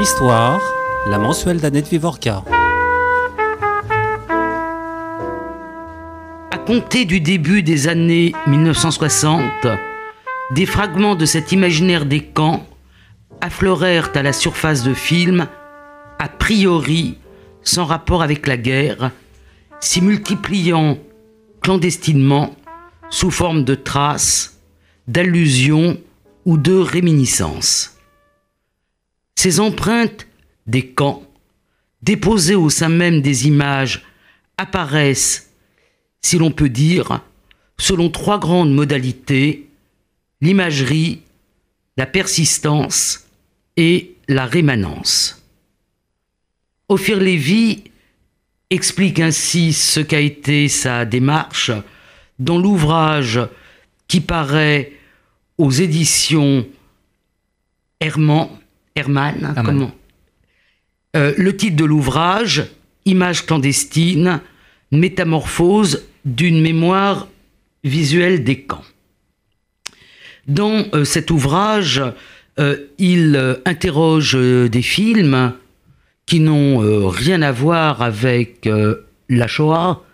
Histoire, la mensuelle d'Annette Vivorca. À compter du début des années 1960, des fragments de cet imaginaire des camps affleurèrent à la surface de films, a priori sans rapport avec la guerre, s'y multipliant clandestinement sous forme de traces, d'allusions ou de réminiscences. Ces empreintes des camps, déposées au sein même des images, apparaissent, si l'on peut dire, selon trois grandes modalités, l'imagerie, la persistance et la rémanence. Ophir Lévy explique ainsi ce qu'a été sa démarche dans l'ouvrage qui paraît aux éditions Herman, Herman, comment euh, Le titre de l'ouvrage, Images clandestines, métamorphose d'une mémoire visuelle des camps. Dans euh, cet ouvrage, euh, il interroge des films qui n'ont rien à voir avec la Shoah,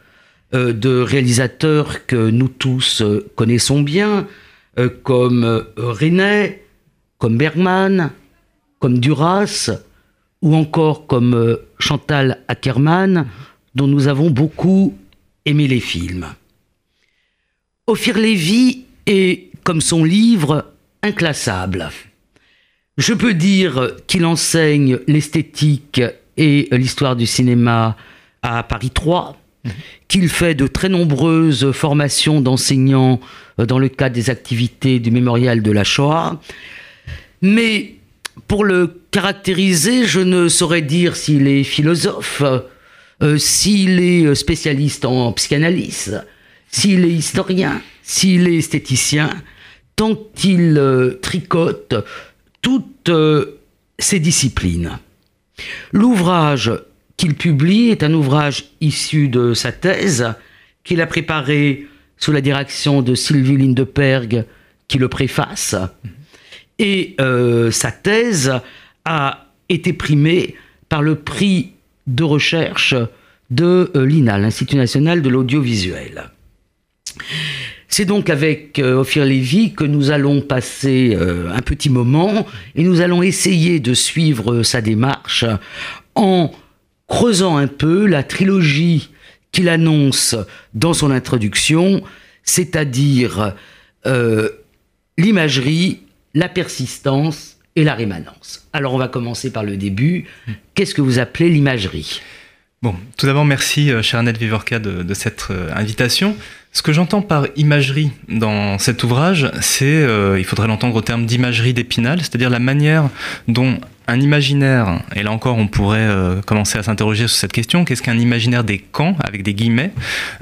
de réalisateurs que nous tous connaissons bien, comme René, comme Bergman, comme Duras, ou encore comme Chantal Ackerman, dont nous avons beaucoup aimé les films. Ophir Lévy est, comme son livre, inclassable. Je peux dire qu'il enseigne l'esthétique et l'histoire du cinéma à Paris 3, qu'il fait de très nombreuses formations d'enseignants dans le cadre des activités du mémorial de la Shoah. Mais pour le caractériser, je ne saurais dire s'il est philosophe, euh, s'il est spécialiste en psychanalyse, s'il est historien, s'il est esthéticien, tant qu'il euh, tricote toutes euh, ces disciplines. L'ouvrage qu'il publie est un ouvrage issu de sa thèse qu'il a préparé sous la direction de Sylvie Lindeperg qui le préface. Et sa thèse a été primée par le prix de recherche de euh, l'INA, l'Institut national de l'audiovisuel. C'est donc avec euh, Ophir Lévy que nous allons passer euh, un petit moment et nous allons essayer de suivre sa démarche en creusant un peu la trilogie qu'il annonce dans son introduction, c'est-à-dire l'imagerie, la persistance et la rémanence. Alors on va commencer par le début. Qu'est-ce que vous appelez l'imagerie? Bon, tout d'abord, merci, euh, cher Annette Vivorca, de, cette euh, invitation. Ce que j'entends par imagerie dans cet ouvrage, c'est, euh, il faudrait l'entendre au terme d'imagerie d'Épinal, c'est-à-dire la manière dont un imaginaire, et là encore on pourrait euh, commencer à s'interroger sur cette question, qu'est-ce qu'un imaginaire des camps, avec des guillemets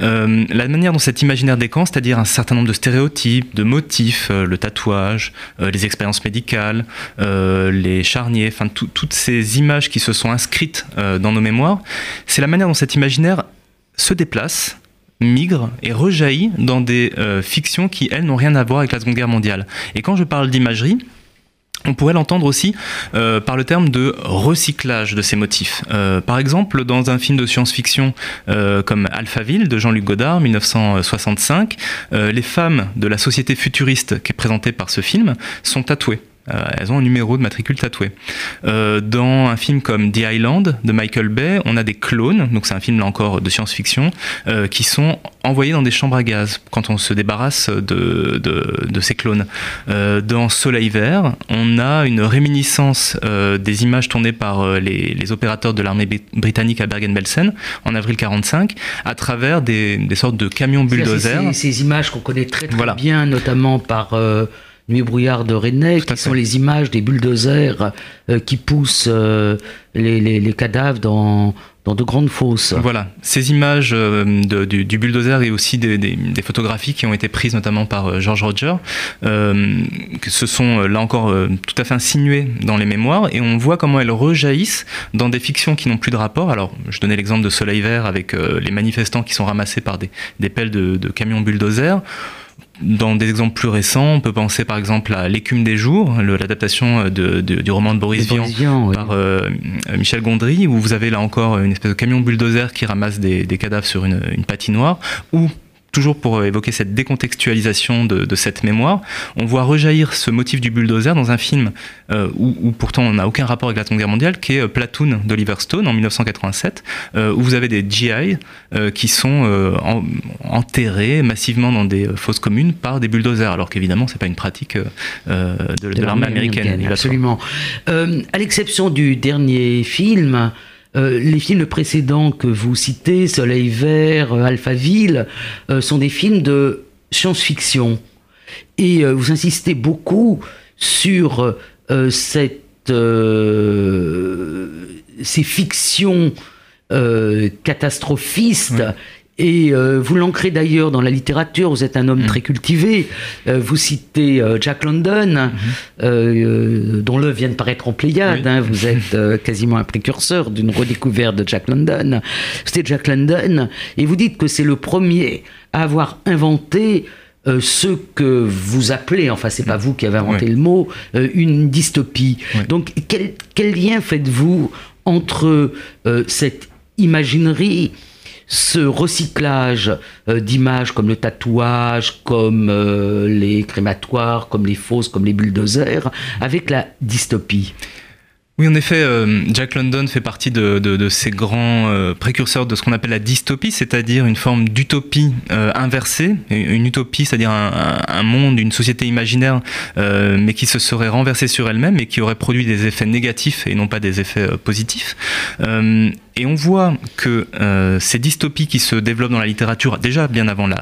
euh, La manière dont cet imaginaire des camps, c'est-à-dire un certain nombre de stéréotypes, de motifs, le tatouage, les expériences médicales, les charniers, enfin toutes ces images qui se sont inscrites dans nos mémoires, c'est la manière dont cet imaginaire se déplace migre et rejaillit dans des euh, fictions qui, elles, n'ont rien à voir avec la Seconde Guerre mondiale. Et quand je parle d'imagerie, on pourrait l'entendre aussi euh, par le terme de recyclage de ces motifs. Euh, par exemple, dans un film de science-fiction comme Alphaville de Jean-Luc Godard, 1965, les femmes de la société futuriste qui est présentée par ce film sont tatouées. Euh, elles ont un numéro de matricule tatoué. Euh, dans un film comme The Island de Michael Bay, on a des clones, donc c'est un film là encore de science-fiction, euh, qui sont envoyés dans des chambres à gaz quand on se débarrasse de, de, ces clones. dans Soleil Vert, on a une réminiscence des images tournées par les, les opérateurs de l'armée britannique à Bergen-Belsen en avril 45 à travers des, des sortes de camions bulldozers. Ces, images qu'on connaît très très bien, notamment par Nuit brouillard de René, qui sont les images des bulldozers euh, qui poussent euh, les, cadavres dans, dans de grandes fosses. Voilà, ces images euh, du, bulldozer et aussi des, photographies qui ont été prises notamment par George Roger, que ce sont là encore tout à fait insinuées dans les mémoires et on voit comment elles rejaillissent dans des fictions qui n'ont plus de rapport. Alors, je donnais l'exemple de Soleil Vert avec les manifestants qui sont ramassés par des, pelles de, de camions bulldozers dans des exemples plus récents, on peut penser par exemple à L'écume des jours, l'adaptation du roman de Boris, Vian, par Michel Gondry, où vous avez là encore une espèce de camion bulldozer qui ramasse des, cadavres sur une, une patinoire, ou toujours pour évoquer cette décontextualisation de, cette mémoire, on voit rejaillir ce motif du bulldozer dans un film euh, où, pourtant on n'a aucun rapport avec la Seconde Guerre mondiale, qui est euh, Platoon d'Oliver Stone en 1987, euh, où vous avez des GI qui sont enterrés massivement dans des fosses communes par des bulldozers, alors qu'évidemment c'est pas une pratique de, l'armée américaine. absolument. à l'exception du dernier film, euh, les films précédents que vous citez, Soleil Vert, euh, Alphaville, euh, sont des films de science-fiction. Et vous insistez beaucoup sur cette, ces fictions catastrophistes et euh, vous l'ancrez d'ailleurs dans la littérature, vous êtes un homme mm. très cultivé. Euh, vous citez euh, Jack London, mm-hmm. dont l'œuvre vient de paraître en Pléiade. Hein. vous êtes quasiment un précurseur d'une redécouverte de Jack London. C'était Jack London, et vous dites que c'est le premier à avoir inventé ce que vous appelez, enfin c'est pas vous qui avez inventé le mot, une dystopie. Donc quel, quel lien faites-vous entre cette imaginerie ce recyclage euh, d'images comme le tatouage, comme euh, les crématoires, comme les fosses, comme les bulldozers, avec la dystopie. Oui, en effet, euh, Jack London fait partie de, ces grands précurseurs de ce qu'on appelle la dystopie, c'est-à-dire une forme d'utopie inversée, une utopie, c'est-à-dire un, monde, une société imaginaire, mais qui se serait renversée sur elle-même et qui aurait produit des effets négatifs et non pas des effets positifs. Et on voit que euh, ces dystopies qui se développent dans la littérature, déjà bien avant la,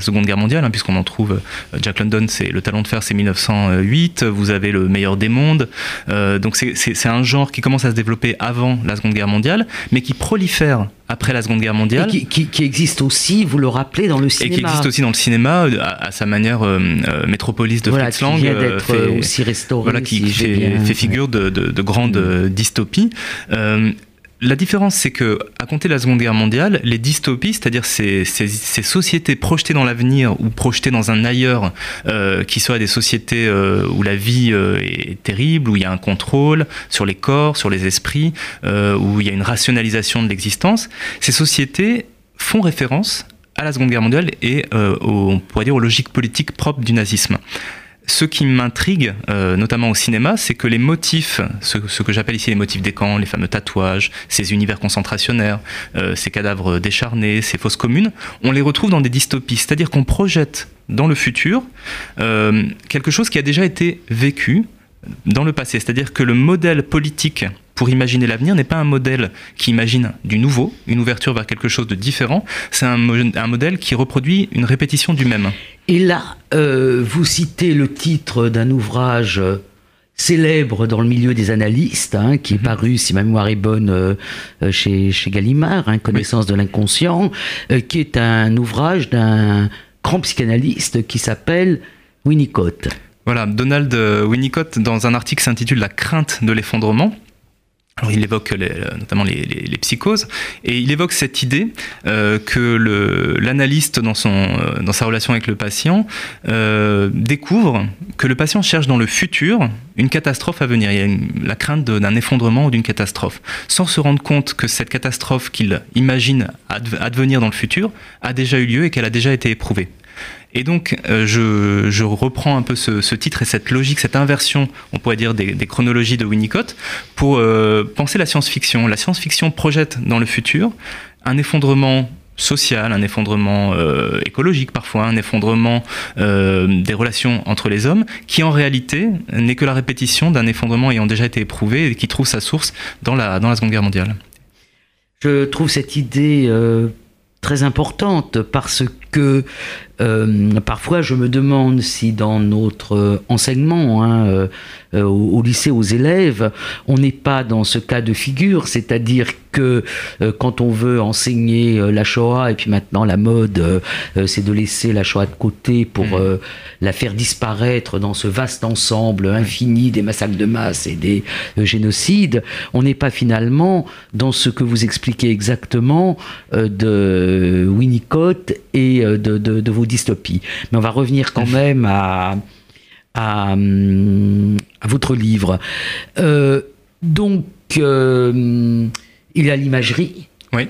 Seconde Guerre mondiale, hein, puisqu'on en trouve, euh, Jack London, c'est Le Talent de Fer, c'est 1908, vous avez Le Meilleur des Mondes, euh, donc c'est un genre qui commence à se développer avant la Seconde Guerre mondiale, mais qui prolifère après la Seconde Guerre mondiale. Et qui, existe aussi, vous le rappelez, dans le cinéma. Et qui existe aussi dans le cinéma, à, sa manière Métropolis de Fritz Lang. Qui vient d'être aussi restauré. Voilà, qui fait, figure de, de, de grandes mm. dystopies la différence, c'est que, à compter de la Seconde Guerre mondiale, les dystopies, c'est-à-dire ces, sociétés projetées dans l'avenir ou projetées dans un ailleurs, euh, qui soient des sociétés euh, où la vie euh, est terrible, où il y a un contrôle sur les corps, sur les esprits, où il y a une rationalisation de l'existence, ces sociétés font référence à la Seconde Guerre mondiale et on pourrait dire aux logiques politiques propres du nazisme ce qui m'intrigue, euh, notamment au cinéma, c'est que les motifs, ce, que j'appelle ici les motifs des camps, les fameux tatouages, ces univers concentrationnaires, euh, ces cadavres décharnés, ces fosses communes, on les retrouve dans des dystopies. C'est-à-dire qu'on projette dans le futur euh, quelque chose qui a déjà été vécu dans le passé. C'est-à-dire que le modèle politique pour imaginer l'avenir n'est pas un modèle qui imagine du nouveau, une ouverture vers quelque chose de différent, c'est un, un, modèle qui reproduit une répétition du même. Et là, euh, vous citez le titre d'un ouvrage euh, célèbre dans le milieu des analystes, hein, qui est mhm. paru, si ma mémoire est bonne, euh, chez, chez, Gallimard, hein, Connaissance de l'inconscient, qui est un ouvrage d'un grand psychanalyste qui s'appelle Winnicott. Voilà, Donald Winnicott, dans un article s'intitule La crainte de l'effondrement, il évoque notamment les, psychoses et il évoque cette idée euh, que l'analyste dans, euh, dans sa relation avec le patient euh, découvre que le patient cherche dans le futur une catastrophe à venir. Il y a la crainte d'un effondrement ou d'une catastrophe, sans se rendre compte que cette catastrophe qu'il imagine advenir dans le futur a déjà eu lieu et qu'elle a déjà été éprouvée. Et donc, euh, je, reprends un peu ce, titre et cette logique, cette inversion, on pourrait dire, des, chronologies de Winnicott, pour euh, penser la science-fiction. La science-fiction projette dans le futur un effondrement social, un effondrement euh, écologique parfois, un effondrement des relations entre les hommes, qui en réalité n'est que la répétition d'un effondrement ayant déjà été éprouvé et qui trouve sa source dans la, dans la Seconde Guerre mondiale. Je trouve cette idée très importante parce que euh, parfois je me demande si dans notre enseignement hein, euh, euh, au, lycée aux élèves, on n'est pas dans ce cas de figure, c'est-à-dire que quand on veut enseigner la Shoah et puis maintenant la mode c'est de laisser la Shoah de côté pour mmh. la faire disparaître dans ce vaste ensemble infini des massacres de masse et des génocides, on n'est pas finalement dans ce que vous expliquez exactement de Winnicott et parler de, de, vos dystopies. Mais on va revenir quand même à, à, à votre livre. donc, il y a l'imagerie. Oui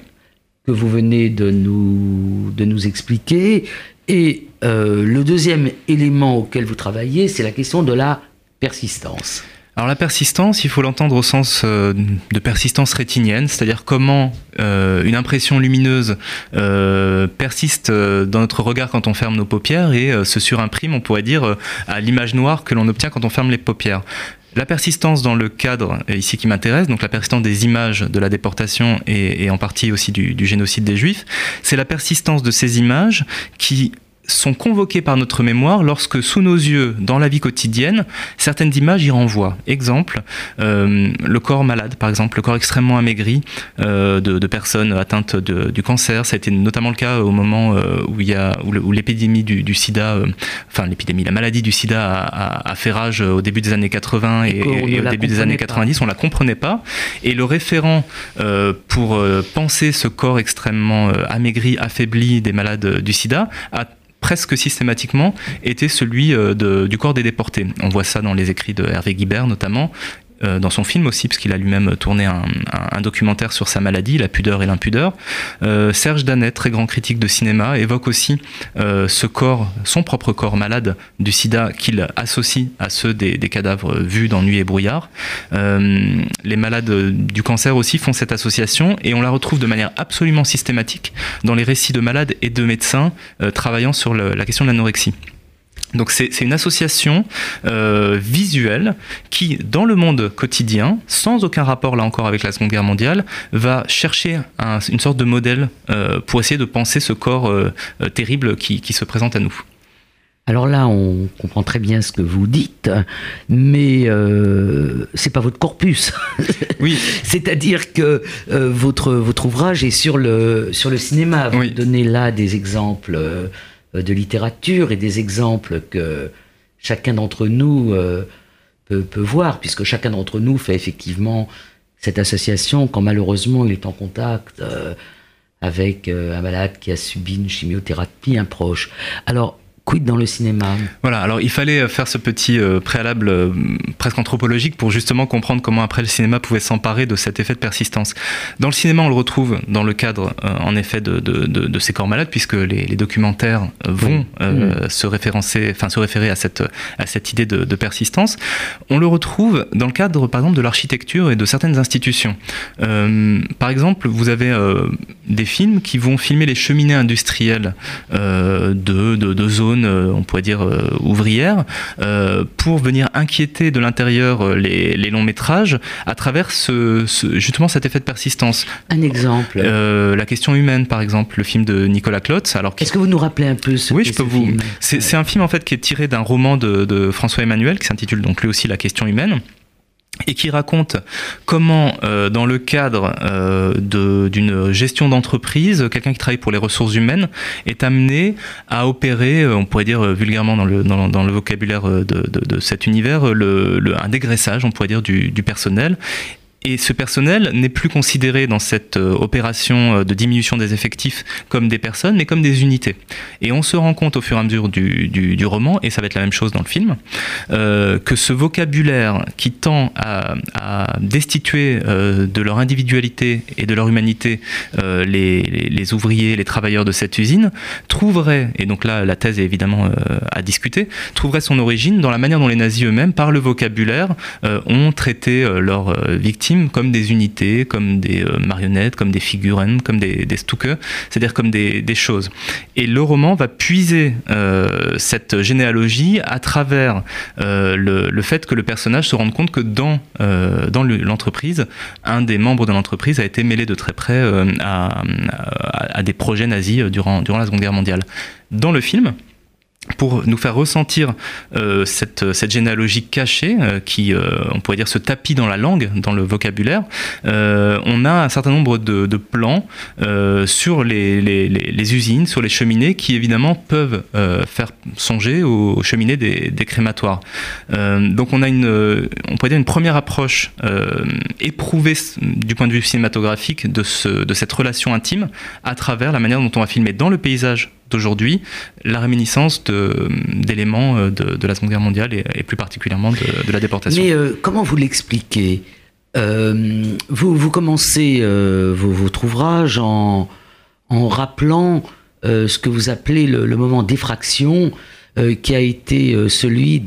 que vous venez de nous, de nous expliquer. Et euh, le deuxième élément auquel vous travaillez, c'est la question de la persistance. Alors la persistance, il faut l'entendre au sens euh, de persistance rétinienne, c'est-à-dire comment euh, une impression lumineuse persiste dans notre regard quand on ferme nos paupières et se surimprime, on pourrait dire, à l'image noire que l'on obtient quand on ferme les paupières. La persistance dans le cadre ici qui m'intéresse, donc la persistance des images de la déportation et, en partie aussi du génocide des Juifs, c'est la persistance de ces images qui sont convoqués par notre mémoire lorsque, sous nos yeux, dans la vie quotidienne, certaines images y renvoient. Exemple, euh, le corps malade, par exemple, le corps extrêmement amaigri euh, de, personnes atteintes du cancer. Ça a été notamment le cas au moment euh, où il y a où l'épidémie du, SIDA, enfin l'épidémie, la maladie du SIDA a, fait rage au début des années 80 et, au début des années 90. On la comprenait pas. Et le référent pour penser ce corps extrêmement amaigri, affaibli des malades du SIDA a presque systématiquement était celui euh, du corps des déportés. On voit ça dans les écrits de Hervé Guibert notamment, dans son film aussi, parce qu'il a lui-même tourné un, documentaire sur sa maladie, La pudeur et l'impudeur. Euh, Serge Danet, très grand critique de cinéma, évoque aussi euh, ce corps, son propre corps malade du sida qu'il associe à ceux des, cadavres vus dans Nuit et brouillard. les malades du cancer aussi font cette association et on la retrouve de manière absolument systématique dans les récits de malades et de médecins travaillant sur la question de l'anorexie. Donc c'est une association euh, visuelle qui, dans le monde quotidien, sans aucun rapport là encore avec la Seconde Guerre mondiale, va chercher une sorte de modèle euh, pour essayer de penser ce corps euh, terrible qui, se présente à nous. Alors là, on comprend très bien ce que vous dites, mais euh, c'est pas votre corpus. Oui. C'est-à-dire que votre votre ouvrage est sur le sur le cinéma. Vous donnez là des exemples de littérature et des exemples que chacun d'entre nous euh, peut, voir, puisque chacun d'entre nous fait effectivement cette association quand malheureusement il est en contact euh, avec un malade qui a subi une chimiothérapie, un proche. Alors, dans le cinéma Voilà, alors il fallait faire ce petit euh, préalable euh, presque anthropologique pour justement comprendre comment après le cinéma pouvait s'emparer de cet effet de persistance. Dans le cinéma, on le retrouve dans le cadre, euh, en effet, de, de, ces corps malades, puisque les, documentaires vont mm. se référencer, enfin se référer à cette, à cette idée de, persistance. On le retrouve dans le cadre, par exemple, de l'architecture et de certaines institutions. par exemple, vous avez des films qui vont filmer les cheminées industrielles de, de zones euh, on pourrait dire euh, ouvrière, euh, pour venir inquiéter de l'intérieur les, longs métrages à travers ce, justement cet effet de persistance. Un exemple. la question humaine, par exemple, le film de Nicolas Klotz. Alors est-ce que vous nous rappelez un peu ce Oui, je peux vous. C'est un film en fait qui est tiré d'un roman de, de François Emmanuel qui s'intitule donc lui aussi La question humaine et qui raconte comment, euh, dans le cadre euh, d'une gestion d'entreprise, quelqu'un qui travaille pour les ressources humaines est amené à opérer, euh, on pourrait dire vulgairement dans le, vocabulaire de, cet univers, le, un dégraissage, on pourrait dire, du personnel, et ce personnel n'est plus considéré dans cette euh, opération euh, de diminution des effectifs comme des personnes, mais comme des unités. Et on se rend compte au fur et à mesure du, du, roman, et ça va être la même chose dans le film, euh, que ce vocabulaire qui tend à, destituer de leur individualité et de leur humanité les, les, ouvriers, les travailleurs de cette usine, trouverait, et donc là la thèse est évidemment à discuter, trouverait son origine dans la manière dont les nazis eux-mêmes, par le vocabulaire, ont traité leurs victimes comme des unités, comme des euh, marionnettes, comme des figurines, comme des, des c'est-à-dire comme des, choses. Et le roman va puiser euh, cette généalogie à travers euh, le, fait que le personnage se rende compte que dans, dans l'entreprise, un des membres de l'entreprise a été mêlé de très près à, à, des projets nazis durant, durant la Seconde Guerre mondiale. Dans le film, pour nous faire ressentir euh, cette, cette, généalogie cachée euh, qui, euh, on pourrait dire, se tapit dans la langue, dans le vocabulaire, on a un certain nombre de, de plans sur les, les, les, usines, sur les cheminées, qui évidemment peuvent faire songer aux, cheminées des, des crématoires. donc on a une, on pourrait dire une première approche éprouvée du point de vue cinématographique de, ce, de cette relation intime à travers la manière dont on va filmer dans le paysage d'aujourd'hui la réminiscence d'éléments de, la Seconde Guerre mondiale et, plus particulièrement de, la déportation. Mais comment vous l'expliquez? Vous, vous commencez votre ouvrage en, rappelant ce que vous appelez le, moment d'effraction qui a été celui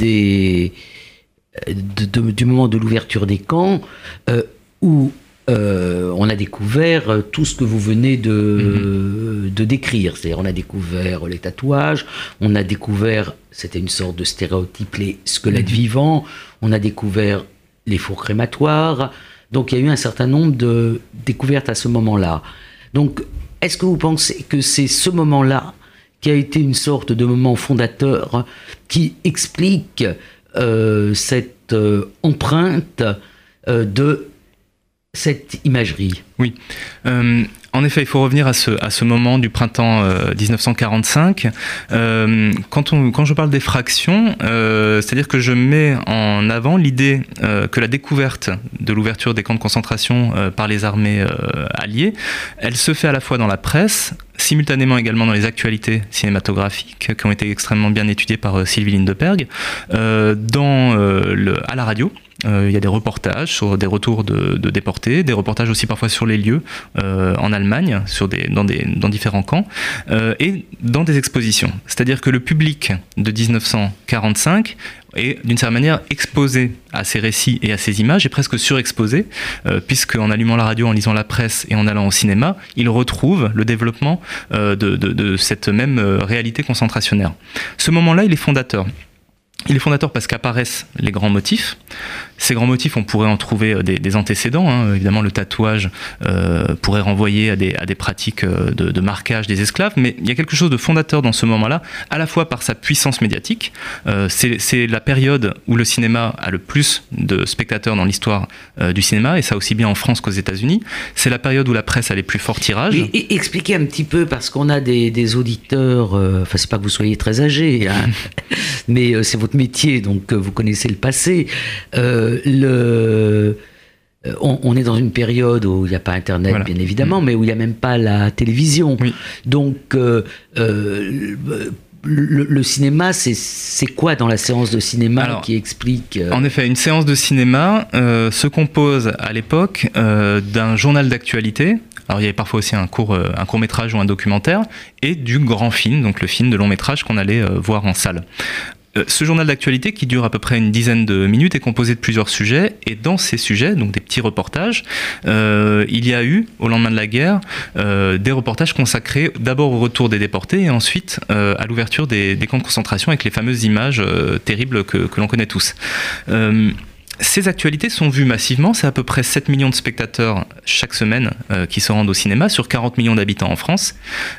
du moment de l'ouverture des camps, euh, où euh, a découvert euh, tout ce que vous venez de, mhm. de décrire. C'est-à-dire, on a découvert les tatouages, on a découvert, c'était une sorte de stéréotype, les squelettes mhm. vivants, on a découvert les fours crématoires. Donc, il y a eu un certain nombre de découvertes à ce moment-là. Donc, est-ce que vous pensez que c'est ce moment-là qui a été une sorte de moment fondateur qui explique euh, cette euh, empreinte euh, de cette imagerie. Oui. En effet, il faut revenir à ce, moment du printemps 1945. quand, on, quand je parle d'effraction, c'est-à-dire que je mets en avant l'idée que la découverte de l'ouverture des camps de concentration par les armées alliées, elle se fait à la fois dans la presse, simultanément également dans les actualités cinématographiques qui ont été extrêmement bien étudiées par euh, Sylvie euh, euh, le, à la radio. Il y a des reportages sur des retours de, déportés, des reportages aussi parfois sur les lieux en Allemagne, dans, différents camps, et dans des expositions. C'est-à-dire que le public de 1945 et d'une certaine manière exposé à ces récits et à ces images, et presque surexposé, euh, puisque en allumant la radio, en lisant la presse et en allant au cinéma, il retrouve le développement euh, de, cette même euh, réalité concentrationnaire. Ce moment-là, il est fondateur. Il est fondateur parce qu'apparaissent les grands motifs. Ces grands motifs, on pourrait en trouver euh, des, antécédents. Hein. Évidemment, le tatouage euh, pourrait renvoyer à des, pratiques euh, de, marquage des esclaves, mais il y a quelque chose de fondateur dans ce moment-là, à la fois par sa puissance médiatique. C'est la période où le cinéma a le plus de spectateurs dans l'histoire du cinéma, et ça aussi bien en France qu'aux États-Unis. C'est la période où la presse a les plus forts tirages. Et, expliquez un petit peu, parce qu'on a des, auditeurs, enfin, c'est pas que vous soyez très âgés, hein, mais c'est votre métier, donc vous connaissez le passé. Euh, le, euh, on, est dans une période où il n'y a pas Internet, bien évidemment, mm. mais où il n'y a même pas la télévision. Donc, euh, le, cinéma, c'est quoi dans la séance de cinéma qui explique En effet, une séance de cinéma se compose à l'époque d'un journal d'actualité. Alors il y avait parfois aussi un court, un court métrage ou un documentaire et du grand film, donc le film de long métrage qu'on allait voir en salle. Euh, ce journal d'actualité qui dure à peu près une dizaine de minutes est composé de plusieurs sujets et dans ces sujets, donc des petits reportages, euh, il y a eu au lendemain de la guerre euh, des reportages consacrés d'abord au retour des déportés et ensuite à l'ouverture des, camps de concentration avec les fameuses images terribles que, que l'on connaît tous. Ces actualités sont vues massivement, c'est à peu près 7 millions de spectateurs chaque semaine qui se rendent au cinéma sur 40 millions d'habitants en France.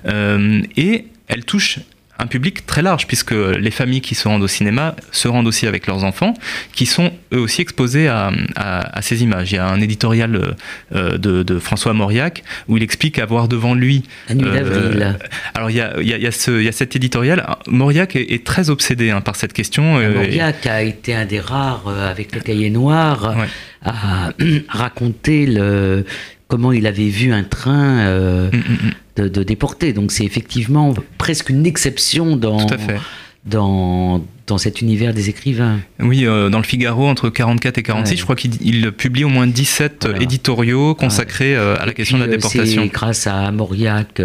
et elles touchent un public très large, puisque les familles qui se rendent au cinéma se rendent aussi avec leurs enfants, qui sont eux aussi exposés à, ces images. Il y a un éditorial euh, de, François Mauriac où il explique avoir devant lui... La nuit d'avril. alors il y, a, il, y a, ce, cet éditorial. Mauriac est, très obsédé hein, par cette question. Euh, Mauriac a été un des rares, euh, avec le cahier noir, à raconter le, comment il avait vu un train euh, mm, mm, mm. de, déportés. Donc c'est effectivement presque une exception dans, dans, dans cet univers des écrivains. Oui, euh, dans le Figaro, entre 44 et 46, je crois qu'il publie au moins 17 éditoriaux consacrés euh, à la question de la déportation. C'est grâce à Mauriac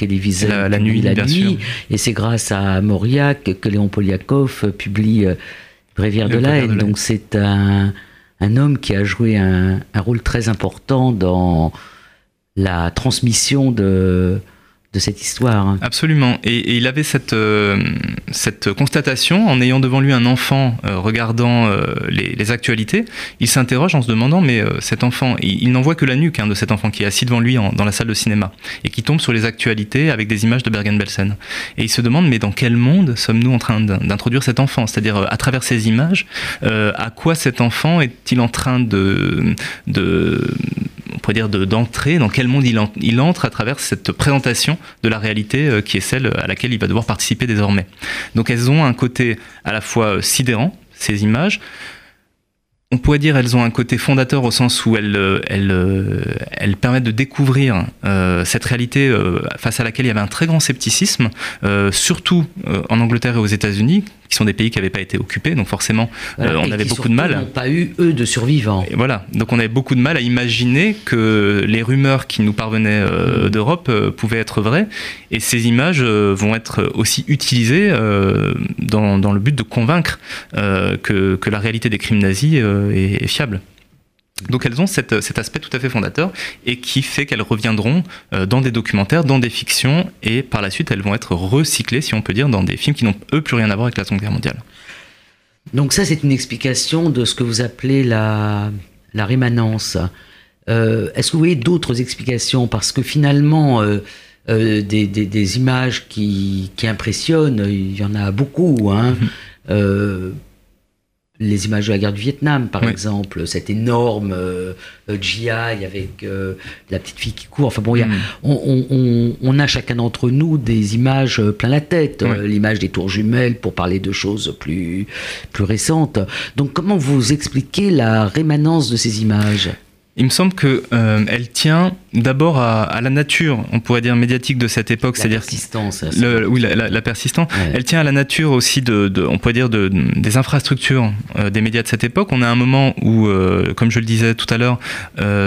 Wiesel la, la, nuit, la nuit et c'est grâce à Mauriac que Léon Poliakov publie Rivière de la haine. Donc c'est un un homme qui a joué un, rôle très important dans la transmission de, de cette histoire. Absolument. Et, il avait cette, euh, cette constatation en ayant devant lui un enfant euh, regardant euh, les, actualités. Il s'interroge en se demandant, mais cet enfant, il, n'en voit que la nuque hein, de cet enfant qui est assis devant lui dans la salle de cinéma et qui tombe sur les actualités avec des images de Bergen-Belsen. Et il se demande, mais dans quel monde sommes-nous en train d'introduire cet enfant? C'est-à-dire, à travers ces images, à quoi cet enfant est-il en train de, de pourrait dire, d'entrer, dans quel monde il, entre à travers cette présentation de la réalité euh, qui est celle à laquelle il va devoir participer désormais. Donc elles ont un côté à la fois euh, sidérant, ces images, on pourrait dire elles ont un côté fondateur au sens où elles, euh, permettent de découvrir cette réalité face à laquelle il y avait un très grand scepticisme, surtout en Angleterre et aux États-Unis, qui sont des pays qui n'avaient pas été occupés, donc forcément on avait beaucoup de mal. n'ont pas eu eux de survivants. Et voilà, donc on avait beaucoup de mal à imaginer que les rumeurs qui nous parvenaient mm. d'Europe pouvaient être vraies, et ces images vont être aussi utilisées dans, dans, le but de convaincre que, que, la réalité des crimes nazis est, fiable. Donc elles ont cet aspect tout à fait fondateur et qui fait qu'elles reviendront euh, dans des documentaires, dans des fictions et par la suite elles vont être recyclées, si on peut dire, dans des films qui n'ont eux plus rien à voir avec la Seconde Guerre mondiale. Donc ça c'est une explication de ce que vous appelez la, la rémanence. Euh, est-ce que vous voyez d'autres explications? Parce que finalement, euh, des, images qui, impressionnent, il y en a beaucoup. Hein. Mm-hmm les images de la guerre du Vietnam, par exemple, cette énorme euh, GI avec euh, la petite fille qui court. Enfin bon, mm. on, a chacun d'entre nous des images euh, plein la tête. L'image des tours jumelles pour parler de choses plus, plus récentes. Donc comment vous expliquez la rémanence de ces images? Il me semble que euh, tient d'abord à, la nature, on pourrait dire médiatique de cette époque, c'est-à-dire persistance. oui, la, persistance. Elle tient à la nature aussi de, on pourrait dire de, des infrastructures euh, des médias de cette époque. On a un moment où, euh, comme je le disais tout à l'heure,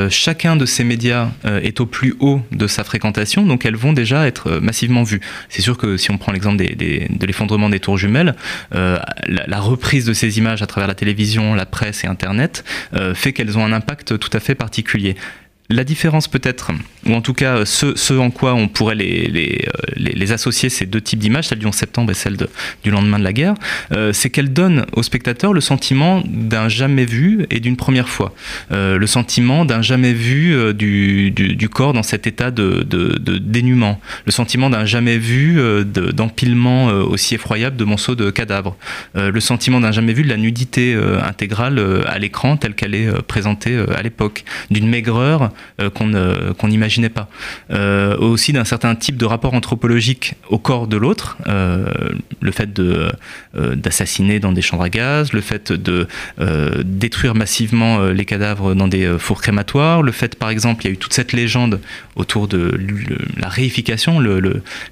chacun de ces médias est au plus haut de sa fréquentation, donc elles vont déjà être massivement vues. C'est sûr que si on prend l'exemple des, de l'effondrement des tours jumelles, la, la, reprise de ces images à travers la télévision, la presse et Internet fait qu'elles ont un impact tout à fait particulier. La différence peut-être, ou en tout cas ce, en quoi on pourrait les, les, euh, les, associer, ces deux types d'images, celle du 11 septembre et celle du lendemain de la guerre, euh, c'est qu'elles donnent au spectateur le sentiment d'un jamais vu et d'une première fois. Euh, le sentiment d'un jamais vu du, du, corps dans cet état de, de, dénuement. Le sentiment d'un jamais vu d'empilement aussi effroyable de monceaux de cadavres. le sentiment d'un jamais vu de la nudité intégrale à l'écran telle qu'elle est présentée à l'époque. D'une maigreur euh, qu'on n'imaginait pas. Euh, aussi d'un certain type de rapport anthropologique au corps de l'autre, euh, le fait d'assassiner dans des chambres à gaz, le fait de détruire massivement les cadavres dans des fours crématoires, le fait par exemple, il y a eu toute cette légende autour de la réification,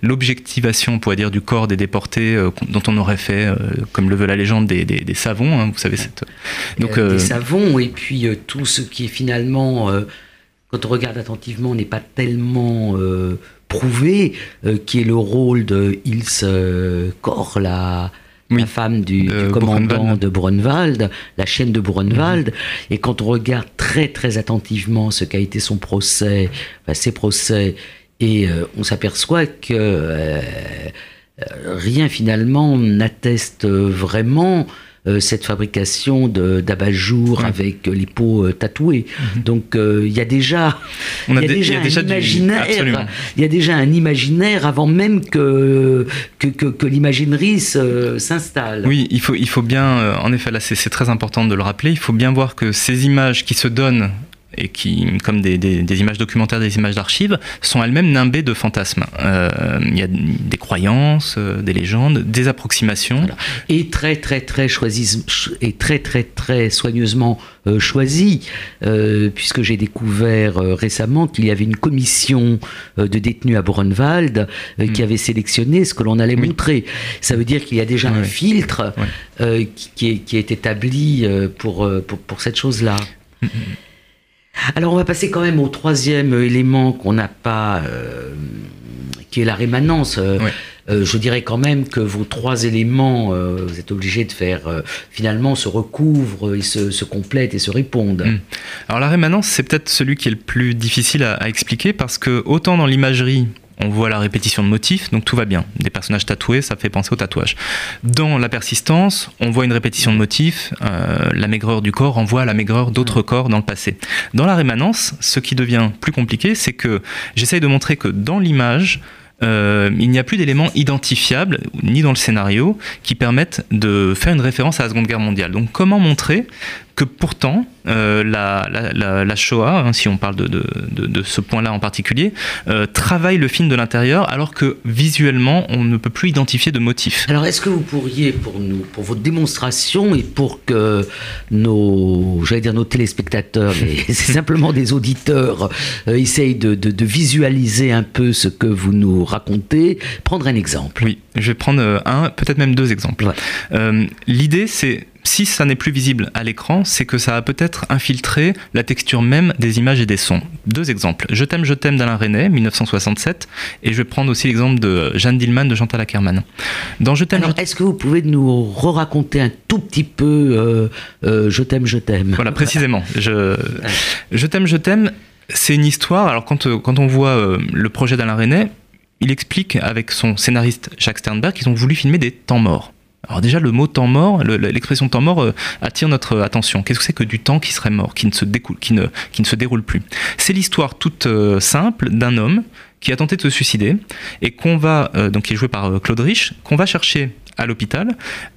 l'objectivation, on pourrait dire, du corps des déportés dont on aurait fait, comme le veut la légende, des, savons, hein, vous savez cette... Donc, des savons et puis tout ce qui est finalement quand on regarde attentivement, n'est pas tellement euh, prouvé, euh, qui est le rôle de Ilse euh, Kor, la, femme du, commandant de Brunwald, la chaîne de Brunwald. Et quand on regarde très très attentivement ce qu'a été son procès, ses procès, et on s'aperçoit que rien finalement n'atteste vraiment euh, cette fabrication d'abat-jour avec les peaux euh, tatouées. Mhm. Donc euh, il y a déjà, il y a déjà, un imaginaire. Il y a déjà un imaginaire avant même que que, que, l'imaginerie s'installe. Oui, il faut il faut bien, en effet là c'est très important de le rappeler. Il faut bien voir que ces images qui se donnent et qui, comme des, des, images documentaires, des images d'archives, sont elles-mêmes nimbées de fantasmes. Euh, il y a des croyances, euh, des légendes, des approximations. Et très très très choisi, et très très très soigneusement euh, choisi, puisque j'ai découvert récemment qu'il y avait une commission de détenus à Brunwald qui mm. avait sélectionné ce que l'on allait montrer. Ça veut dire qu'il y a déjà un filtre qui, est, qui, est, établi pour, pour, pour cette chose-là. Mm, mm, alors on va passer quand même au troisième élément qu'on n'a pas, euh, qui est la rémanence. Euh, euh, je dirais quand même que vos trois éléments, vous êtes obligés de faire finalement se recouvrent et se, complètent et se répondent. Hmm. Alors la rémanence, c'est peut-être celui qui est le plus difficile à expliquer parce que autant dans l'imagerie on voit la répétition de motifs, donc tout va bien. Des personnages tatoués, ça fait penser au tatouage. Dans la persistance, on voit une répétition de motifs, euh, la maigreur du corps renvoie à la maigreur d'autres corps dans le passé. Dans la rémanence, ce qui devient plus compliqué, c'est que j'essaye de montrer que dans l'image, euh, il n'y a plus d'éléments identifiables, ni dans le scénario, qui permettent de faire une référence à la Seconde Guerre mondiale. Donc comment montrer que pourtant euh, la, la, la, Shoah, hein, si on parle de, de, de, de ce point-là en particulier, euh, travaille le film de l'intérieur alors que visuellement on ne peut plus identifier de motifs. Alors est-ce que vous pourriez pour nous, pour votre démonstration et pour que nos, j'allais dire nos téléspectateurs, mais c'est simplement des auditeurs, euh, essayent de, de, visualiser un peu ce que vous nous racontez, prendre un exemple? Oui, je vais prendre euh, un, peut-être même deux exemples. Ouais. L'idée c'est si ça n'est plus visible à l'écran, c'est que ça a peut-être infiltré la texture même des images et des sons. Deux exemples. Je t'aime, je t'aime d'Alain René, 1967, et je vais prendre aussi l'exemple de Jeanne Dillman de Chantal Ackerman. Dans Je t'aime, je... est-ce que vous pouvez nous re-raconter un tout petit peu euh, euh, Je t'aime, je t'aime? Voilà, précisément. Je, je t'aime, je t'aime, c'est une histoire. Alors quand, euh, quand on voit euh, le projet d'Alain René, il explique avec son scénariste Jacques Sternberg qu'ils ont voulu filmer des temps morts. Alors déjà, le mot temps mort, l'expression temps mort euh, attire notre attention. Qu'est-ce que c'est que du temps qui serait mort, qui ne se, découle, qui ne, qui ne se déroule plus? C'est l'histoire toute euh, simple d'un homme qui a tenté de se suicider et qu'on va, euh, donc qui est joué par Claude Rich, qu'on va chercher à l'hôpital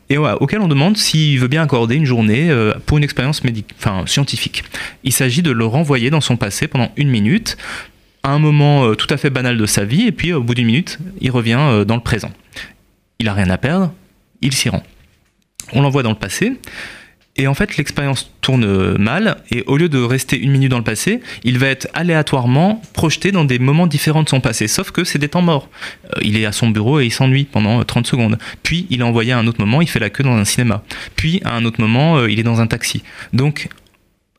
et auquel on demande s'il veut bien accorder une journée pour une expérience enfin, scientifique. Il s'agit de le renvoyer dans son passé pendant une minute à un moment tout à fait banal de sa vie et puis au bout d'une minute, il revient dans le présent. Il a rien à perdre, il s'y rend. On l'envoie dans le passé. Et en fait, l'expérience tourne mal, et au lieu de rester une minute dans le passé, il va être aléatoirement projeté dans des moments différents de son passé, sauf que c'est des temps morts. Euh, il est à son bureau et il s'ennuie pendant 30 secondes. Puis, il est envoyé à un autre moment, il fait la queue dans un cinéma. Puis, à un autre moment, euh, il est dans un taxi. Donc,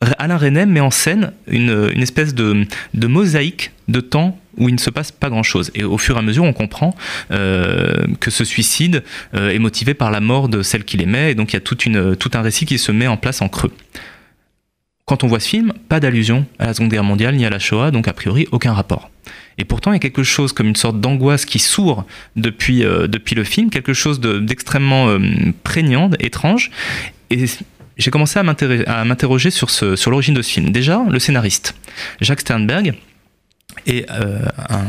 Alain René met en scène une, espèce de, mosaïque de temps où il ne se passe pas grand-chose. Et au fur et à mesure, on comprend euh, que ce suicide euh, est motivé par la mort de celle qu'il aimait, et donc il y a toute une, tout un récit qui se met en place en creux. Quand on voit ce film, pas d'allusion à la Seconde Guerre mondiale ni à la Shoah, donc a priori aucun rapport. Et pourtant, il y a quelque chose comme une sorte d'angoisse qui sourd depuis, euh, depuis le film, quelque chose d'extrêmement prégnant, étrange. Et j'ai commencé à m'interroger sur, l'origine de ce film. Déjà, le scénariste, Jacques Sternberg, est euh, un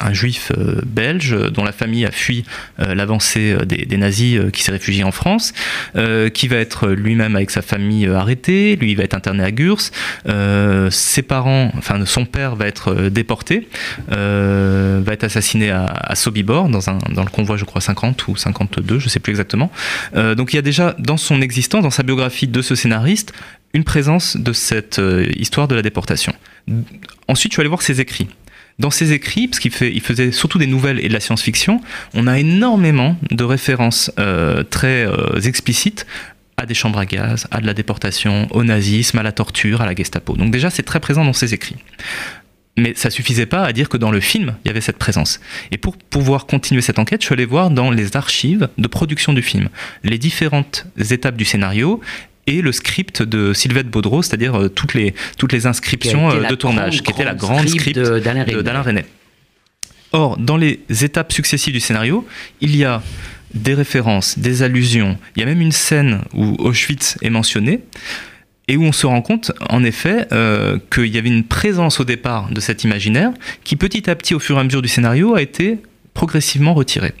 un juif euh, belge dont la famille a fui euh, l'avancée euh, des, nazis qui s'est réfugié en France, qui va être lui-même avec sa famille arrêté, lui va être interné à Gurs, ses parents, enfin son père va être déporté, va être assassiné à, Sobibor dans, un, dans le convoi je crois 50 ou 52, je sais plus exactement. donc il y a déjà dans son existence, dans sa biographie de ce scénariste, une présence de cette histoire de la déportation. Ensuite, je suis allé voir ses écrits. Dans ses écrits, parce qu'il il faisait surtout des nouvelles et de la science-fiction, on a énormément de références euh, très euh, explicites à des chambres à gaz, à de la déportation, au nazisme, à la torture, à la Gestapo. Donc déjà, c'est très présent dans ses écrits. Mais ça suffisait pas à dire que dans le film, il y avait cette présence. Et pour pouvoir continuer cette enquête, je suis allé voir dans les archives de production du film les différentes étapes du scénario et le script de Sylvette Baudreau, c'est-à-dire euh, toutes, les, toutes les inscriptions euh, de tournage, qui était la grande script d'Alain René. Or, dans les étapes successives du scénario, il y a des références, des allusions, il y a même une scène où Auschwitz est mentionné, et où on se rend compte, en effet, euh, qu'il y avait une présence au départ de cet imaginaire qui, petit à petit, au fur et à mesure du scénario, a été progressivement retirée.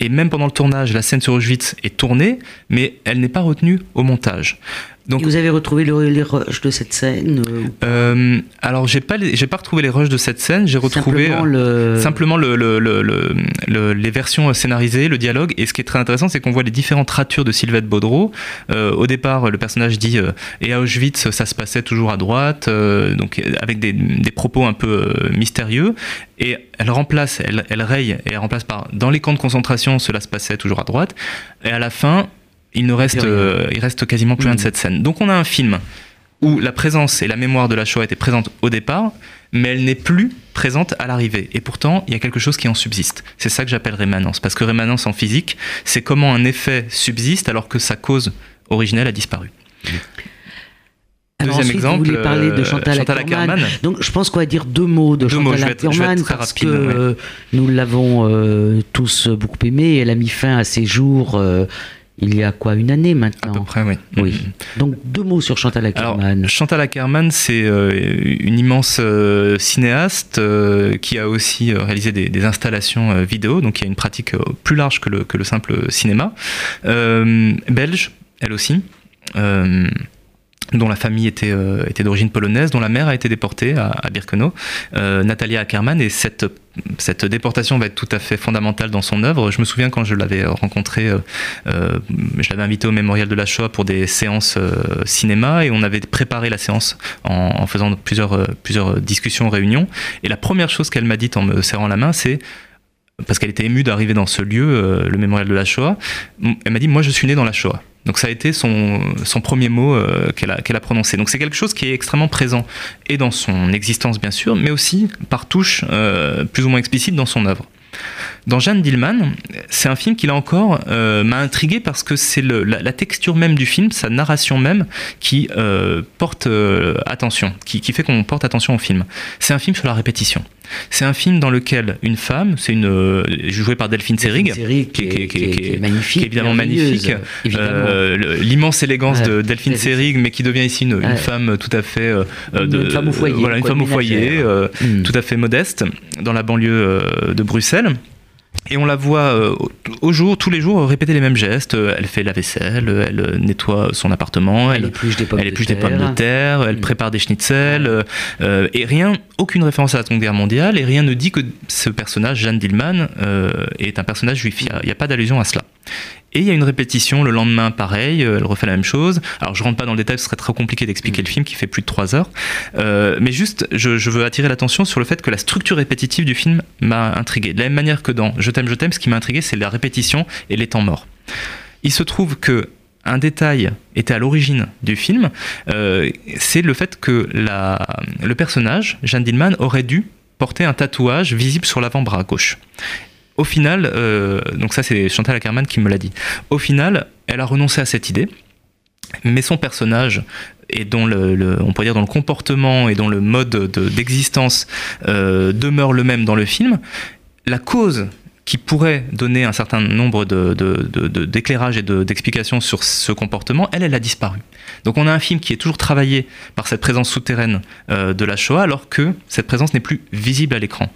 Et même pendant le tournage, la scène sur Auschwitz est tournée, mais elle n'est pas retenue au montage. Donc, vous avez retrouvé les rushs de cette scène euh, euh, Alors j'ai pas j'ai pas retrouvé les rushs de cette scène. J'ai retrouvé simplement, le... simplement le, le, les versions scénarisées, le dialogue. Et ce qui est très intéressant, c'est qu'on voit les différentes ratures de Sylvette Baudreau. Euh, au départ, le personnage dit et à Auschwitz, ça se passait toujours à droite, donc avec des, des, propos un peu mystérieux. Et elle remplace, elle, elle raye et elle remplace par dans les camps de concentration, cela se passait toujours à droite. Et à la fin, il ne reste, euh, il reste quasiment plus rien de mm. cette scène. Donc on a un film où la présence et la mémoire de la Shoah étaient présentes au départ, mais elle n'est plus présente à l'arrivée. Et pourtant, il y a quelque chose qui en subsiste. C'est ça que j'appelle rémanence. Parce que rémanence en physique, c'est comment un effet subsiste alors que sa cause originelle a disparu. Deuxième exemple, vous voulez parler de euh, Chantal, Ackerman. Donc, je pense qu'on va dire deux mots de Chantal Ackerman parce que euh, nous l'avons tous beaucoup aimé. Elle a mis fin à ses jours il y a quoi Une année maintenant À peu près, oui. oui. Mm-hmm. Donc deux mots sur Chantal Ackerman. Chantal Ackerman, c'est euh, une immense euh, cinéaste euh, qui a aussi réalisé des, installations vidéo, donc il y a une pratique plus large que le, que le simple cinéma. belge, elle aussi. Dont la famille était, euh, était d'origine polonaise, dont la mère a été déportée à, à Birkenau, euh, Natalia Ackerman, et cette, cette déportation va être tout à fait fondamentale dans son œuvre. Je me souviens quand je l'avais rencontré, euh, euh, je l'avais invité au Mémorial de la Shoah pour des séances euh, cinéma, et on avait préparé la séance en, en faisant plusieurs, euh, plusieurs discussions, réunions, et la première chose qu'elle m'a dite en me serrant la main, c'est parce qu'elle était émue d'arriver dans ce lieu, euh, le mémorial de la Shoah, elle m'a dit, moi je suis né dans la Shoah. Donc ça a été son, premier mot euh, qu'elle a, prononcé. Donc c'est quelque chose qui est extrêmement présent, et dans son existence bien sûr, mais aussi par touche euh, plus ou moins explicite dans son œuvre. Dans Jeanne Dillman, c'est un film qui là encore euh, m'a intrigué parce que c'est la, texture même du film, sa narration même, qui porte attention, qui, qui fait qu'on porte attention au film. C'est un film sur la répétition. C'est un film dans lequel une femme, c'est une euh, jouée par Delphine Seyrig, qui est- magnifique, évidemment magnifique. Euh, L'immense élégance Ouais, de Delphine Seyrig, mais qui devient ici une, femme tout à fait euh, Une femme au foyer, voilà, une femme au foyer, euh, Mm. tout à fait modeste, dans la banlieue de Bruxelles. Et on la voit euh, au- jour, tous les jours, répéter les mêmes gestes. Euh, Elle fait la vaisselle, euh, elle nettoie son appartement, Elle elle, épluche des pommes elle de des terre. pommes de terre, elle Mm. prépare des schnitzels, euh, et rien, aucune référence à la Seconde Guerre mondiale, et rien ne dit que ce personnage, Jeanne Dillman, euh, est un personnage juif. Il n'y a, pas d'allusion à cela. Et il y a une répétition le lendemain, pareil, euh, elle refait la même chose. Alors je rentre pas dans le détail, ce serait trop compliqué d'expliquer Mm. le film qui fait plus de 3 heures. Euh, mais juste, je, je veux attirer l'attention sur le fait que la structure répétitive du film m'a intrigué. De la même manière que dans Je t'aime, je t'aime, ce qui m'a intrigué, c'est la répétition et les temps morts. Il se trouve que un détail était à l'origine du film, euh, c'est le fait que la, le personnage, Jeanne Dillman, aurait dû porter un tatouage visible sur l'avant-bras gauche. Au final, euh, donc ça c'est Chantal Ackerman qui me l'a dit. Au final, elle a renoncé à cette idée, mais son personnage et dont le, comportement et dans le mode de- d'existence euh, demeure le même dans le film, la cause qui pourrait donner un certain nombre de- de- de- de- d'éclairages et de- d'explications sur ce comportement, elle, elle a disparu. Donc on a un film qui est toujours travaillé par cette présence souterraine euh, de la Shoah, alors que cette présence n'est plus visible à l'écran.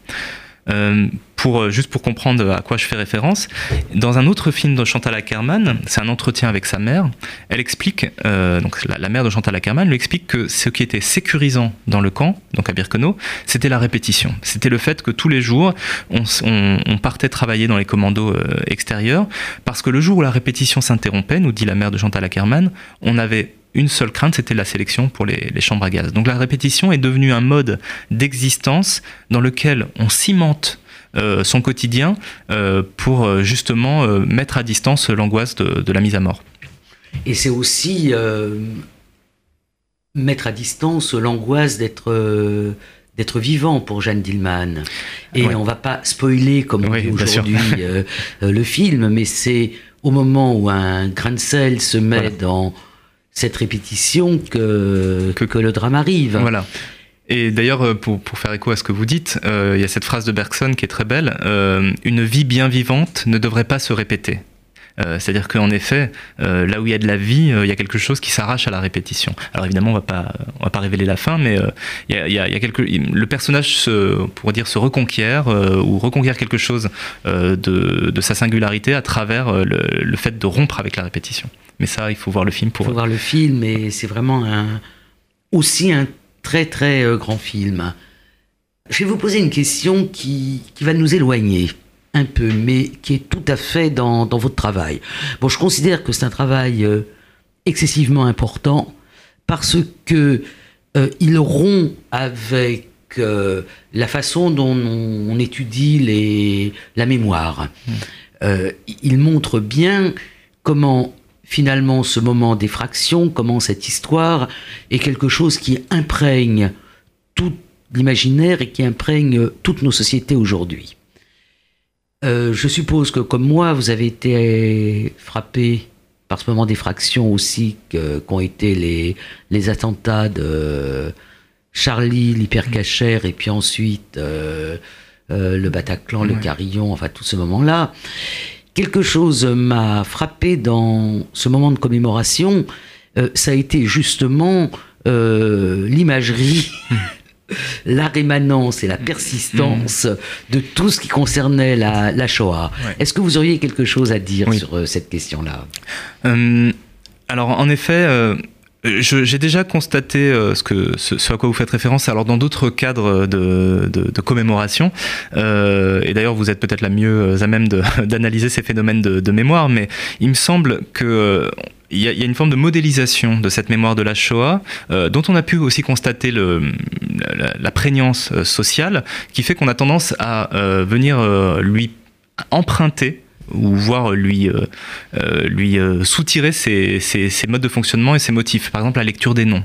Euh, pour, euh, juste pour comprendre à quoi je fais référence, dans un autre film de Chantal Ackerman, c'est un entretien avec sa mère, elle explique, euh, donc la, mère de Chantal Ackerman lui explique que ce qui était sécurisant dans le camp, donc à Birkenau, c'était la répétition. C'était le fait que tous les jours, on, on- partait travailler dans les commandos extérieurs, parce que le jour où la répétition s'interrompait, nous dit la mère de Chantal Ackerman, on avait une seule crainte, c'était la sélection pour les, les chambres à gaz. Donc la répétition est devenue un mode d'existence dans lequel on cimente euh, son quotidien euh, pour euh, justement euh, mettre à distance l'angoisse de, de la mise à mort. Et c'est aussi mettre à distance l'angoisse d'être d'être vivant pour Jeanne Dillman. Et Ouais. on va pas spoiler comme on Oui, dit aujourd'hui le film, mais c'est au moment où un grain de sel se met Voilà. dans cette répétition que, que, le drame arrive. Voilà. Et d'ailleurs, euh, pour, faire écho à ce que vous dites, euh, il y a cette phrase de Bergson qui est très belle euh, Une vie bien vivante ne devrait pas se répéter. C'est-à-dire qu'en effet, là où il y a de la vie, il y a quelque chose qui s'arrache à la répétition. Alors évidemment, on va pas, va pas révéler la fin, mais il y a, y a- y a quelque, le personnage, se, pour dire, se reconquiert ou reconquiert quelque chose de, de sa singularité à travers le fait de rompre avec la répétition. Mais ça, il faut voir le film Il pour. faut voir le film et c'est vraiment un, aussi un très très euh, grand film. Je vais vous poser une question qui, qui va nous éloigner un peu, mais qui est tout à fait dans, dans votre travail. Bon, je considère que c'est un travail euh, excessivement important parce que euh, il rompt avec euh, la façon dont on, on étudie les, la mémoire. Euh, il montre bien comment finalement ce moment d'effraction, comment cette histoire est quelque chose qui imprègne tout l'imaginaire et qui imprègne toutes nos sociétés aujourd'hui. Euh, je suppose que comme moi, vous avez été frappé par ce moment d'effraction aussi qu'ont été les, les attentats de Charlie, l'hypercachère et puis ensuite euh, euh, le Bataclan, le. Carillon, enfin tout ce moment-là. Quelque chose m'a frappé dans ce moment de commémoration, euh, ça a été justement euh, l'imagerie, la rémanence et la persistance de tout ce qui concernait la, la Shoah. Ouais. Est-ce que vous auriez quelque chose à dire Oui. sur euh, cette question-là? Alors en effet, j'ai déjà constaté ce, que, ce, à quoi vous faites référence, alors dans d'autres cadres de, de, commémoration, et d'ailleurs vous êtes peut-être la mieux à même d'analyser ces phénomènes de, de, mémoire, mais il me semble que il y, a, une forme de modélisation de cette mémoire de la Shoah, euh, dont on a pu aussi constater le, la, prégnance euh, sociale, qui fait qu'on a tendance à euh, venir lui emprunter ou voir lui, euh, euh, lui euh, soutirer ses, ses, modes de fonctionnement et ses motifs. Par exemple, la lecture des noms.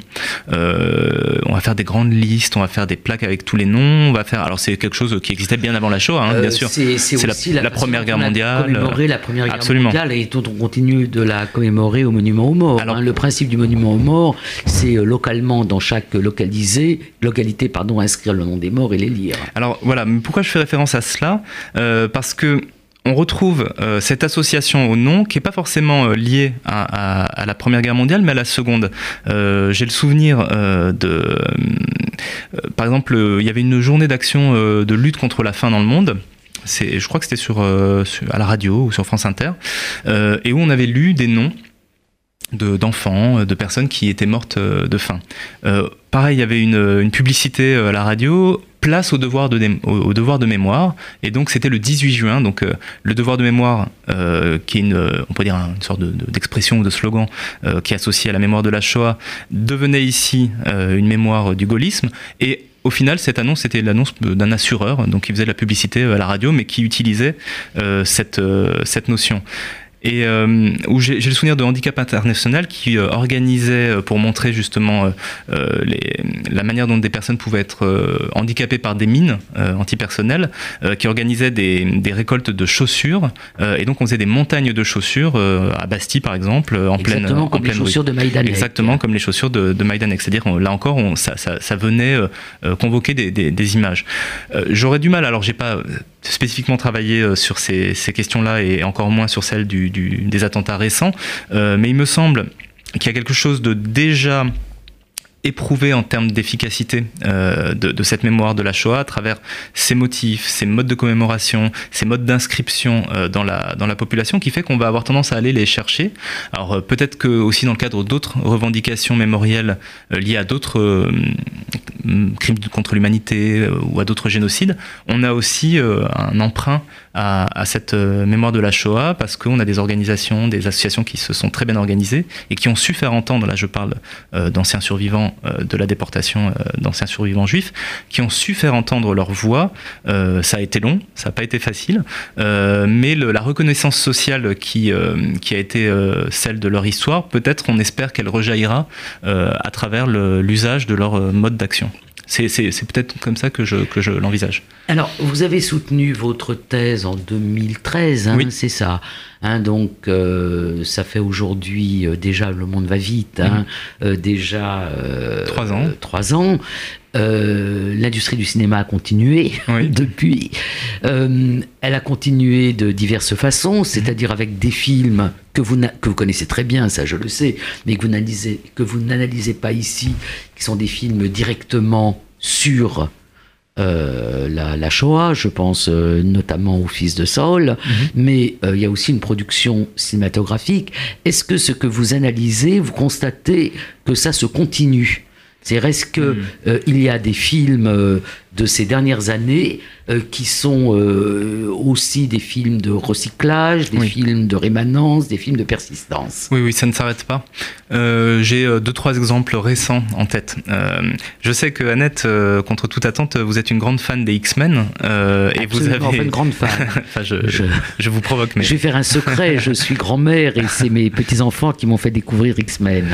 on va faire des grandes listes, on va faire des plaques avec tous les noms, on va faire. Alors c'est quelque chose qui existait bien avant la Shoah, hein, bien sûr. C'est la, la, Première Guerre mondiale. Commémorer la Première Guerre Absolument. mondiale et dont on continue de la commémorer au monument aux morts. Alors, hein. Le principe du monument aux morts, c'est localement dans chaque localisé, localité, pardon, inscrire le nom des morts et les lire. Alors voilà, pourquoi je fais référence à cela? Parce que on retrouve euh, cette association au nom qui n'est pas forcément euh, liée à, la Première Guerre mondiale, mais à la Seconde. Euh, j'ai le souvenir de... par exemple, il y avait une journée d'action de lutte contre la faim dans le monde. Je crois que c'était à la radio ou sur France Inter, et où on avait lu des noms d'enfants, de, personnes qui étaient mortes de faim. pareil, il y avait une publicité à la radio place au devoir de, au, devoir de mémoire. Et donc, c'était le 18 juin. Donc, euh, le devoir de mémoire, euh, qui est une, on peut dire une sorte d'expression ou de slogan euh, qui est associé à la mémoire de la Shoah, devenait ici une mémoire du gaullisme. Et au final, cette annonce c'était l'annonce d'un assureur, donc qui faisait de la publicité à la radio, mais qui utilisait cette, cette notion et euh, où j'ai le souvenir de Handicap International qui euh, organisait euh, pour montrer justement les, la manière dont des personnes pouvaient être handicapées par des mines antipersonnelles, qui organisait des, des, récoltes de chaussures et donc on faisait des montagnes de chaussures à Bastille par exemple en pleine Exactement comme les chaussures de Maïdanek. Exactement comme les chaussures de, de Maïdanek, c'est-à-dire là encore on, ça, ça, ça, venait convoquer des, des, des images. J'aurais du mal, alors j'ai pas spécifiquement travaillé sur ces, ces questions-là et encore moins sur celles du, des attentats récents, euh, mais il me semble qu'il y a quelque chose de déjà éprouvé en termes d'efficacité euh, de, cette mémoire de la Shoah à travers ses motifs, ses modes de commémoration, ses modes d'inscription euh, dans, la, population qui fait qu'on va avoir tendance à aller les chercher. Alors peut-être que aussi dans le cadre d'autres revendications mémorielles liées à d'autres crimes contre l'humanité ou à d'autres génocides, on a aussi un emprunt à, à, cette mémoire de la Shoah parce qu'on a des organisations, des associations qui se sont très bien organisées et qui ont su faire entendre, là je parle d'anciens survivants euh, de la déportation euh, d'anciens survivants juifs, qui ont su faire entendre leur voix. Euh, ça a été long, ça n'a pas été facile, mais la reconnaissance sociale qui, qui a été celle de leur histoire, peut-être on espère qu'elle rejaillira à travers l'usage de leur mode d'action. C'est peut-être comme ça que je, que je l'envisage. Alors, vous avez soutenu votre thèse en 2013, hein, c'est ça. Hein, donc, euh, ça fait aujourd'hui euh, déjà le monde va vite, hein, euh, déjà trois ans. Trois ans. L'industrie du cinéma a continué depuis. elle a continué de diverses façons, c'est-à-dire avec des films que vous, que vous connaissez très bien, ça je le sais, mais que vous que vous n'analysez pas ici, qui sont des films directement sur euh, la, Shoah, je pense euh, notamment au fils de Saul, mhm. mais euh, il y a aussi une production cinématographique. Est-ce que ce que vous analysez, vous constatez que ça se continue? C'est est-ce que mhm. il y a des films de ces dernières années euh, qui sont euh, aussi des films de recyclage, des films de rémanence, des films de persistance. Oui, oui, ça ne s'arrête pas. Euh, j'ai deux, trois exemples récents en tête. je sais que Annette, contre toute attente, vous êtes une grande fan des X-Men. et vous avez... une grande fan. enfin, je, je, vous provoque. Mais... Je vais faire un secret, je suis grand-mère et c'est mes petits-enfants qui m'ont fait découvrir X-Men.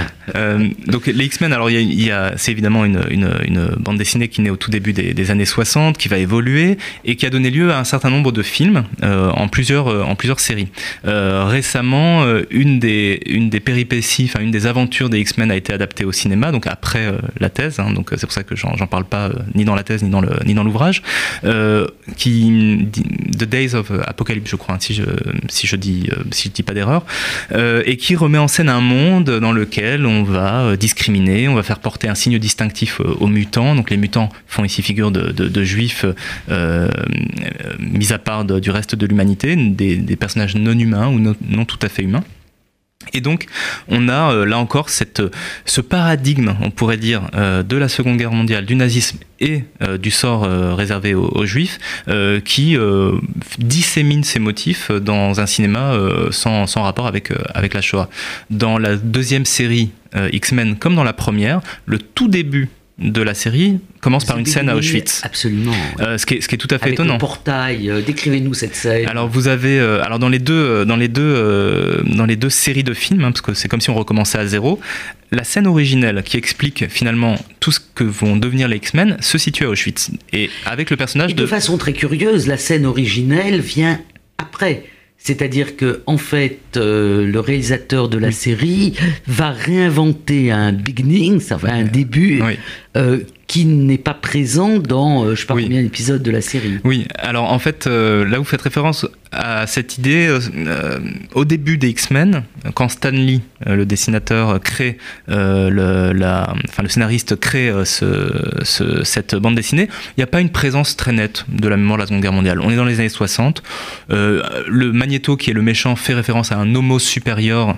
donc les X-Men, alors il y a, c'est évidemment une, bande dessinée qui naît au tout début des, années 60, qui va évoluer et qui a donné lieu à un certain nombre de films euh, en, plusieurs, euh, en plusieurs séries. Euh, récemment, une, des, péripéties, enfin une des aventures des X-Men a été adaptée au cinéma, donc après la thèse, hein, donc c'est pour ça que j'en parle pas ni dans la thèse ni dans l'ouvrage, The Days of Apocalypse, je crois, hein, si je si dis si je dis pas d'erreur, et qui remet en scène un monde dans lequel on va discriminer, on va faire porter un signe distinctif aux mutants. Donc les mutants font ici figure de, juifs euh, mis à part du reste de l'humanité, des, personnages non humains ou non, tout à fait humains. Et donc, on a euh, là encore cette, ce paradigme, on pourrait dire, euh, de la Seconde Guerre mondiale, du nazisme et euh, du sort réservé aux, Juifs, qui dissémine ces motifs dans un cinéma sans, sans, rapport avec, avec la Shoah. Dans la deuxième série X-Men, comme dans la première, le tout début de la série commence par une scène à Auschwitz. Absolument. Euh, ce, qui est, ce, qui est, tout à fait Avec étonnant. Le portail, euh, décrivez-nous cette scène. Alors vous avez, euh, alors dans les deux, dans les deux, dans les deux séries de films, hein, parce que c'est comme si on recommençait à zéro. La scène originelle qui explique finalement tout ce que vont devenir les X-Men se situe à Auschwitz et avec le personnage Et de. De façon très curieuse, la scène originelle vient après. C'est-à-dire que en fait, euh, le réalisateur de la Oui. série va réinventer un beginning, ça va un début Oui. euh, qui n'est pas présent dans euh, je sais pas Oui. combien d'épisodes de la série. Oui, alors en fait, là vous faites référence à cette idée euh, euh, au début des X-Men, quand Stan Lee, euh, le dessinateur, crée le, scénariste crée ce, ce- cette bande dessinée, il n'y a pas une présence très nette de la mémoire de la Seconde Guerre mondiale. On est dans les années 60. Euh, le Magneto, qui est le méchant, fait référence à un homo supérieur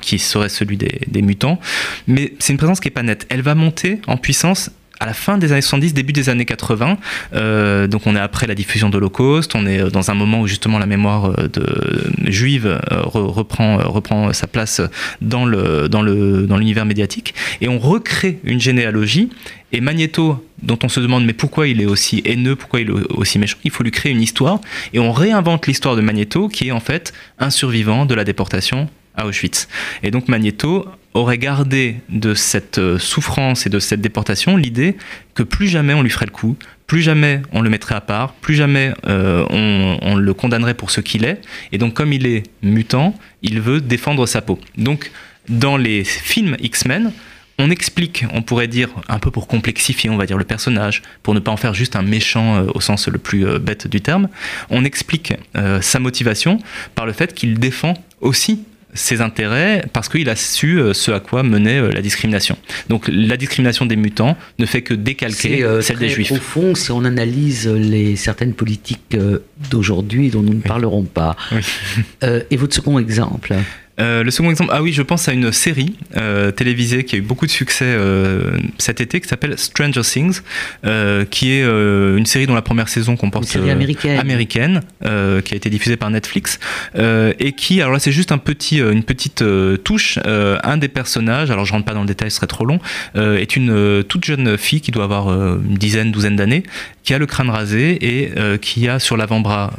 qui serait celui des, des mutants, mais c'est une présence qui est pas nette. Elle va monter en puissance à la fin des années 70, début des années 80. Euh, donc on est après la diffusion de l'Holocauste, on est euh, dans un moment où justement la mémoire euh, de, juive re- reprend, sa place dans l'univers médiatique et on recrée une généalogie et Magneto dont on se demande mais pourquoi il est aussi haineux, pourquoi il est aussi méchant, il faut lui créer une histoire et on réinvente l'histoire de Magneto qui est en fait un survivant de la déportation à Auschwitz. Et donc Magneto aurait gardé de cette euh, souffrance et de cette déportation l'idée que plus jamais on lui ferait le coup, plus jamais on le mettrait à part, plus jamais euh, on, le condamnerait pour ce qu'il est. Et donc comme il est mutant, il veut défendre sa peau. Donc dans les films X-Men, on explique, on pourrait dire, un peu pour complexifier, on va dire, le personnage, pour ne pas en faire juste un méchant euh, au sens le plus bête du terme, on explique sa motivation par le fait qu'il défend aussi ses intérêts parce qu'il a su euh, ce à quoi menait euh, la discrimination. Donc la discrimination des mutants ne fait que décalquer euh, celle très des juifs. profond si on analyse les certaines politiques d'aujourd'hui dont nous ne parlerons pas. Oui. Euh, et votre second exemple? Euh, le second exemple, ah oui, je pense à une série euh, télévisée qui a eu beaucoup de succès euh, cet été qui s'appelle Stranger Things, qui est une série dont la première saison comporte Une série américaine. américaine, qui a été diffusée par Netflix et qui, alors là c'est juste un petit, une petite touche, un des personnages, alors je rentre pas dans le détail, ce serait trop long, est une toute jeune fille qui doit avoir une dizaine, douzaine d'années, qui a le crâne rasé et qui a sur l'avant-bras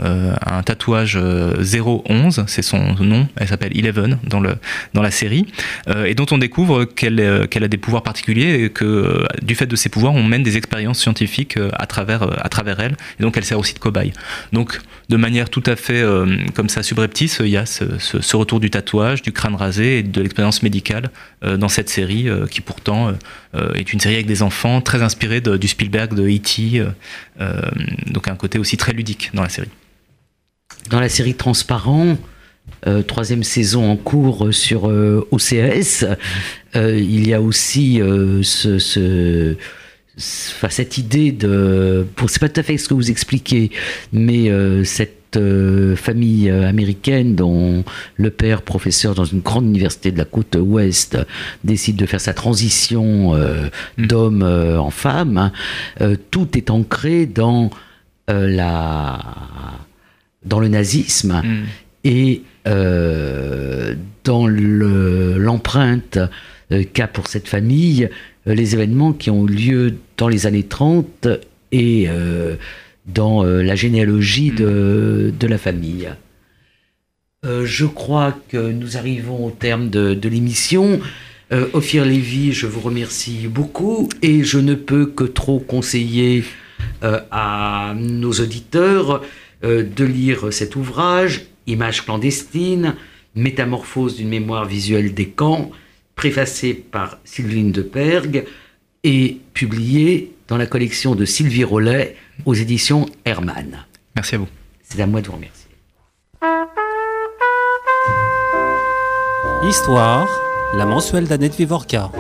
un tatouage euh, 011, c'est son nom, elle s'appelle Eleven dans, le, dans la série, euh, et dont on découvre qu'elle euh, qu'elle a des pouvoirs particuliers et que euh, du fait de ses pouvoirs, on mène des expériences scientifiques à travers, à travers elle, et donc elle sert aussi de cobaye. Donc de manière tout à fait comme ça subreptice, il y a ce, retour du tatouage, du crâne rasé et de l'expérience médicale dans cette série qui pourtant est une série avec des enfants très inspirée du Spielberg, de E.T., donc un côté aussi très ludique dans la série. Dans la série Transparent, troisième saison en cours sur euh, OCS, euh, il y a aussi euh, ce, ce- ce- enfin, cette idée de. C'est pas tout à fait ce que vous expliquez, mais euh, cette euh, famille euh, américaine dont le père, professeur dans une grande université de la côte ouest, décide de faire sa transition euh, Mm. d'homme euh, en femme, hein, euh, tout est ancré dans euh, la dans le nazisme et euh, dans le- l'empreinte euh, qu'a pour cette famille euh, les événements qui ont eu lieu dans les années 30 et dans la généalogie de, la famille. Je crois que nous arrivons au terme de, l'émission. Ophir Lévy, je vous remercie beaucoup et je ne peux que trop conseiller à nos auditeurs de lire cet ouvrage, Images clandestines, Métamorphose d'une mémoire visuelle des camps, préfacé par Sylvine de Pergue et publié dans la collection de Sylvie Rollet aux éditions Hermann. Merci à vous. C'est à moi de vous remercier. Histoire, la mensuelle d'Annette Vivorca.